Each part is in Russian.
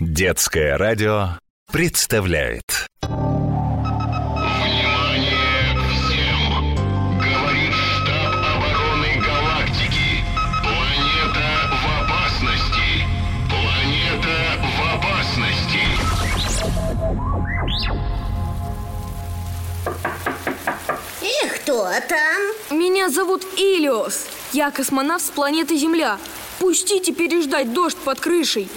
Детское радио представляет Внимание всем! Говорит штаб обороны галактики. Планета в опасности. Планета в опасности. И кто там? Меня зовут Илиос. Я космонавт с планеты Земля. Пустите переждать дождь под крышей.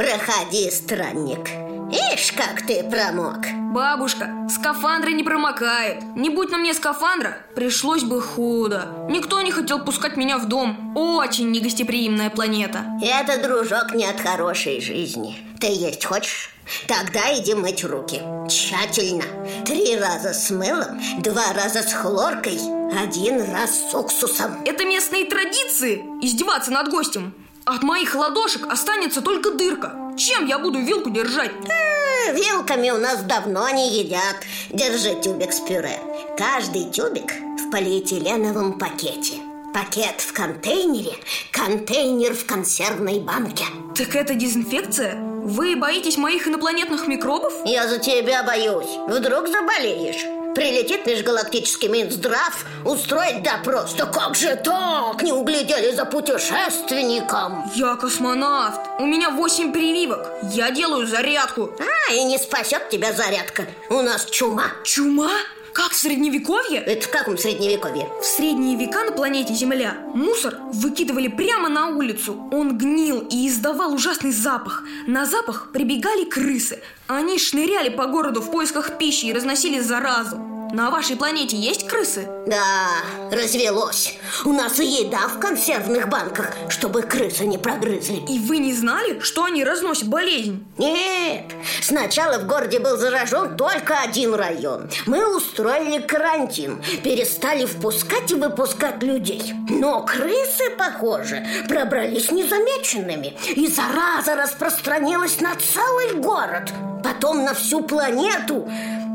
Проходи, странник. Ишь, как ты промок. Бабушка, скафандры не промокают. Не будь на мне скафандра, пришлось бы худо. Никто не хотел пускать меня в дом. Очень негостеприимная планета. Это, дружок, не от хорошей жизни. Ты есть хочешь? Тогда иди мыть руки. Тщательно. Три раза с мылом, два раза с хлоркой, один раз с уксусом. Это местные традиции издеваться над гостем. От моих ладошек останется только дырка. Чем я буду вилку держать? Э, Вилками у нас давно не едят. Держи тюбик с пюре. Каждый тюбик в полиэтиленовом пакете. Пакет в контейнере, контейнер в консервной банке. Так это дезинфекция? Вы боитесь моих инопланетных микробов? Я за тебя боюсь. Вдруг заболеешь. Прилетит межгалактический Минздрав устроить допрос. Да как же так? Не углядели за путешественником. Я космонавт. У меня восемь прививок. Я делаю зарядку. А, и не спасет тебя зарядка. У нас чума. Чума? Как в средневековье? Это в каком средневековье? В средние века на планете Земля мусор выкидывали прямо на улицу. Он гнил и издавал ужасный запах. На запах прибегали крысы. Они шныряли по городу в поисках пищи и разносили заразу. На вашей планете есть крысы? Да, развелось. У нас и еда в консервных банках, чтобы крысы не прогрызли. И вы не знали, что они разносят болезнь? Нет, сначала в городе был заражен только один район. Мы устроили карантин, перестали впускать и выпускать людей. Но крысы, похоже, пробрались незамеченными, и зараза распространилась на целый город, потом на всю планету.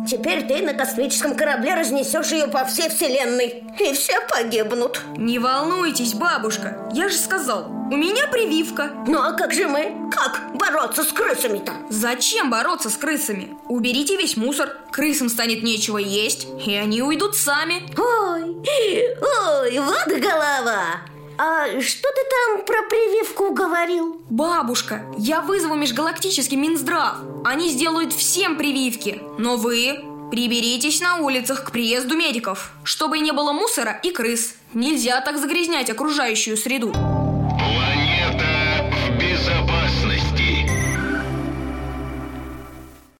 Теперь ты на космическом корабле разнесешь ее по всей вселенной, и все погибнут. Не волнуйтесь, бабушка. Я же сказал, у меня прививка. Ну а как же мы? Как бороться с крысами-то? Зачем бороться с крысами? Уберите весь мусор, крысам станет нечего есть, и они уйдут сами. Ой, ой, вот голова. А что ты там про прививку говорил? Бабушка, я вызову межгалактический Минздрав. Они сделают всем прививки. Но вы приберитесь на улицах к приезду медиков, чтобы не было мусора и крыс. Нельзя так загрязнять окружающую среду.